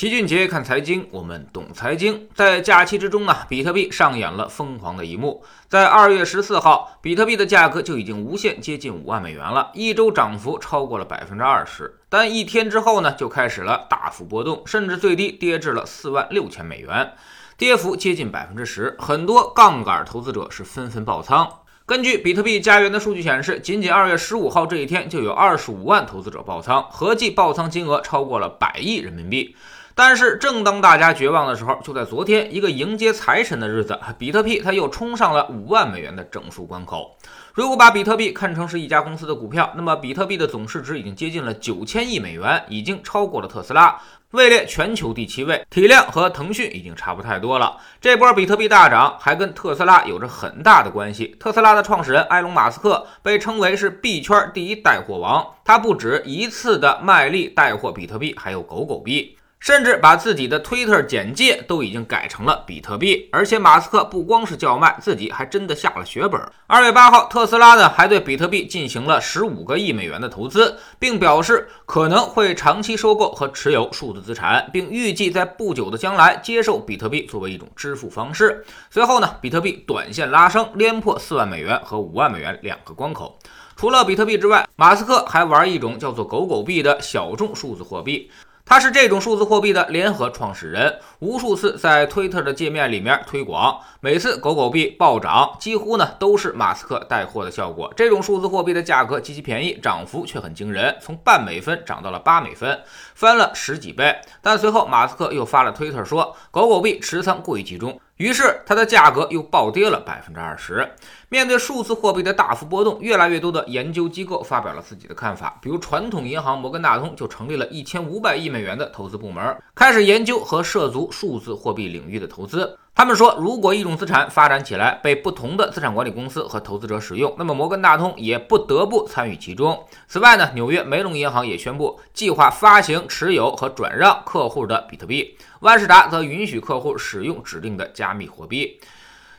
齐俊杰看财经，我们懂财经。在假期之中呢，比特币上演了疯狂的一幕。在二月十四号，比特币的价格就已经无限接近五万美元了，一周涨幅超过了百分之二十。但一天之后呢，就开始了大幅波动，甚至最低跌至了四万六千美元，跌幅接近百分之十。很多杠杆投资者是纷纷爆仓。根据比特币家园的数据显示，仅仅二月十五号这一天就有二十五万投资者爆仓，合计爆仓金额超过了百亿人民币。但是，正当大家绝望的时候，就在昨天一个迎接财神的日子，比特币它又冲上了五万美元的整数关口。如果把比特币看成是一家公司的股票，那么比特币的总市值已经接近了九千亿美元，已经超过了特斯拉，位列全球第七位，体量和腾讯已经差不太多了。这波比特币大涨还跟特斯拉有着很大的关系。特斯拉的创始人埃隆·马斯克被称为是币圈第一带货王，他不止一次的卖力带货比特币，还有狗狗币。甚至把自己的推特简介都已经改成了比特币，而且马斯克不光是叫卖，自己还真的下了血本。二月八号，特斯拉呢还对比特币进行了十五个亿美元的投资，并表示可能会长期收购和持有数字资产，并预计在不久的将来接受比特币作为一种支付方式。随后呢，比特币短线拉升，连破四万美元和五万美元两个关口。除了比特币之外，马斯克还玩一种叫做狗狗币的小众数字货币。他是这种数字货币的联合创始人，无数次在推特的界面里面推广，每次狗狗币暴涨，几乎呢都是马斯克带货的效果。这种数字货币的价格极其便宜，涨幅却很惊人，从半美分涨到了八美分，翻了十几倍。但随后马斯克又发了推特说，狗狗币持仓过于集中。于是它的价格又暴跌了百分之二十。面对数字货币的大幅波动，越来越多的研究机构发表了自己的看法。比如传统银行摩根大通就成立了一千五百亿美元的投资部门，开始研究和涉足数字货币领域的投资。他们说，如果一种资产发展起来，被不同的资产管理公司和投资者使用，那么摩根大通也不得不参与其中。此外呢，纽约梅隆银行也宣布计划发行、持有和转让客户的比特币。万事达则允许客户使用指定的加密货币。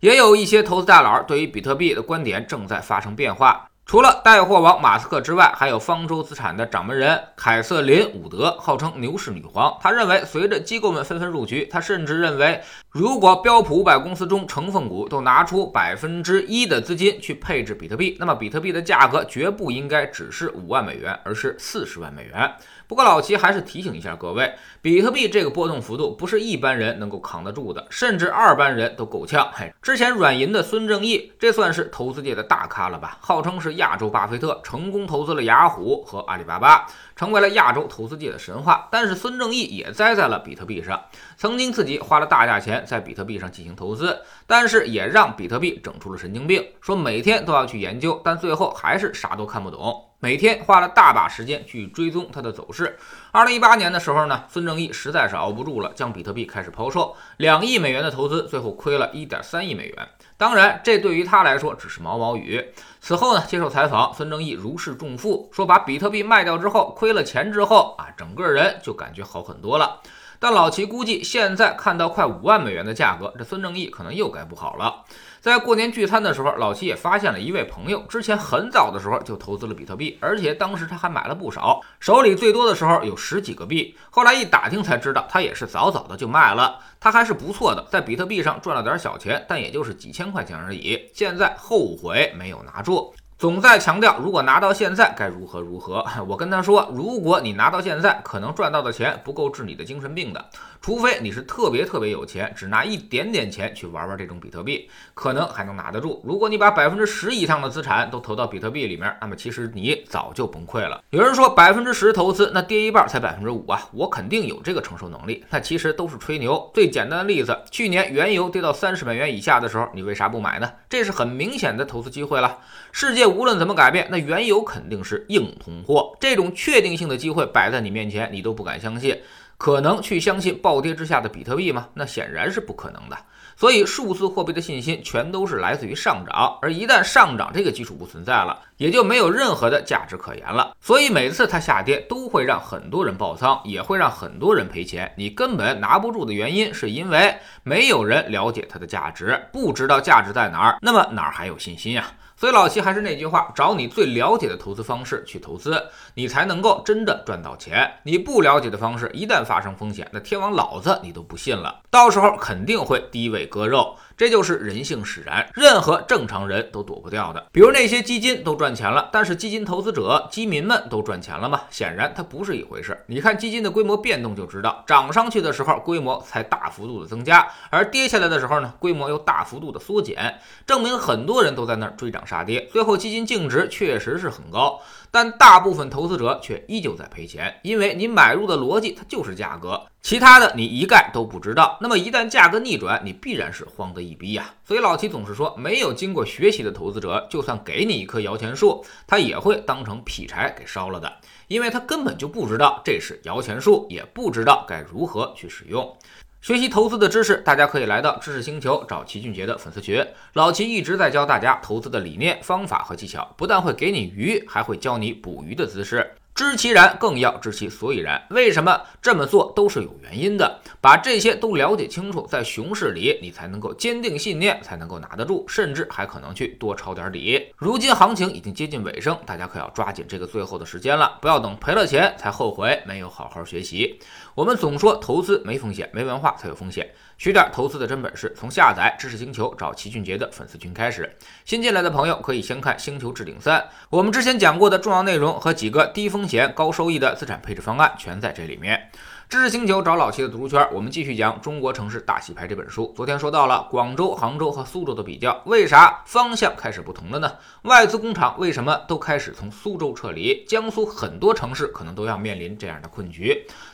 也有一些投资大佬对于比特币的观点正在发生变化。除了带货王马斯克之外，还有方舟资产的掌门人凯瑟琳·伍德，号称牛市女皇。他认为，随着机构们纷纷入局，他甚至认为，如果标普五百公司中成分股都拿出百分之一的资金去配置比特币，那么比特币的价格绝不应该只是五万美元，而是四十万美元。不过老齐还是提醒一下各位，比特币这个波动幅度不是一般人能够扛得住的，甚至二班人都够呛。嘿，之前软银的孙正义，这算是投资界的大咖了吧？号称是亚洲巴菲特，成功投资了雅虎和阿里巴巴，成为了亚洲投资界的神话。但是孙正义也栽在了比特币上，曾经自己花了大价钱在比特币上进行投资，但是也让比特币整出了神经病，说每天都要去研究，但最后还是啥都看不懂。每天花了大把时间去追踪它的走势。二零一八年的时候呢，孙正义实在是熬不住了，将比特币开始抛售，两亿美元的投资最后亏了一点三亿美元。当然，这对于他来说只是毛毛雨。此后呢，接受采访，孙正义如释重负，说把比特币卖掉之后，亏了钱之后啊，整个人就感觉好很多了。但老齐估计，现在看到快五万美元的价格，这孙正义可能又该不好了。在过年聚餐的时候，老齐也发现了一位朋友，之前很早的时候就投资了比特币，而且当时他还买了不少，手里最多的时候有十几个币。后来一打听才知道，他也是早早的就卖了。他还是不错的，在比特币上赚了点小钱，但也就是几千块钱而已。现在后悔没有拿住。总在强调，如果拿到现在该如何如何。我跟他说，如果你拿到现在，可能赚到的钱不够治你的精神病的，除非你是特别特别有钱，只拿一点点钱去玩玩这种比特币，可能还能拿得住。如果你把百分之十以上的资产都投到比特币里面，那么其实你早就崩溃了。有人说百分之十投资，那跌一半才百分之五啊，我肯定有这个承受能力。那其实都是吹牛。最简单的例子，去年原油跌到三十美元以下的时候，你为啥不买呢？这是很明显的投资机会了。世界。无论怎么改变，那原油肯定是硬通货。这种确定性的机会摆在你面前，你都不敢相信，可能去相信暴跌之下的比特币吗？那显然是不可能的。所以，数字货币的信心全都是来自于上涨，而一旦上涨这个基础不存在了，也就没有任何的价值可言了。所以，每次它下跌都会让很多人爆仓，也会让很多人赔钱。你根本拿不住的原因，是因为没有人了解它的价值，不知道价值在哪儿，那么哪儿还有信心呀？所以老齐还是那句话，找你最了解的投资方式去投资，你才能够真的赚到钱。你不了解的方式，一旦发生风险，那天王老子你都不信了，到时候肯定会低位割肉。这就是人性使然，任何正常人都躲不掉的。比如那些基金都赚钱了，但是基金投资者、基民们都赚钱了吗？显然它不是一回事。你看基金的规模变动就知道，涨上去的时候规模才大幅度的增加，而跌下来的时候呢，规模又大幅度的缩减，证明很多人都在那儿追涨杀跌。最后基金净值确实是很高，但大部分投资者却依旧在赔钱，因为你买入的逻辑它就是价格。其他的你一概都不知道，那么一旦价格逆转，你必然是慌得一逼呀。所以老齐总是说，没有经过学习的投资者，就算给你一棵摇钱树，他也会当成劈柴给烧了的，因为他根本就不知道这是摇钱树，也不知道该如何去使用。学习投资的知识，大家可以来到知识星球找齐俊杰的粉丝群，老齐一直在教大家投资的理念、方法和技巧，不但会给你鱼，还会教你捕鱼的姿势。知其然，更要知其所以然。为什么这么做都是有原因的？把这些都了解清楚，在熊市里你才能够坚定信念，才能够拿得住，甚至还可能去多抄点底。如今行情已经接近尾声，大家可要抓紧这个最后的时间了，不要等赔了钱才后悔没有好好学习。我们总说投资没风险，没文化才有风险。学点投资的真本事，从下载知识星球找齐俊杰的粉丝群开始。新进来的朋友可以先看《星球置顶三》，我们之前讲过的重要内容和几个低风险高收益的资产配置方案全在这里面。知识星球找老齐的读书圈，我们继续讲《中国城市大洗牌》这本书。昨天说到了广州、杭州和苏州的比较，为啥方向开始不同了呢？外资工厂为什么都开始从苏州撤离？江苏很多城市可能都要面临这样的困局。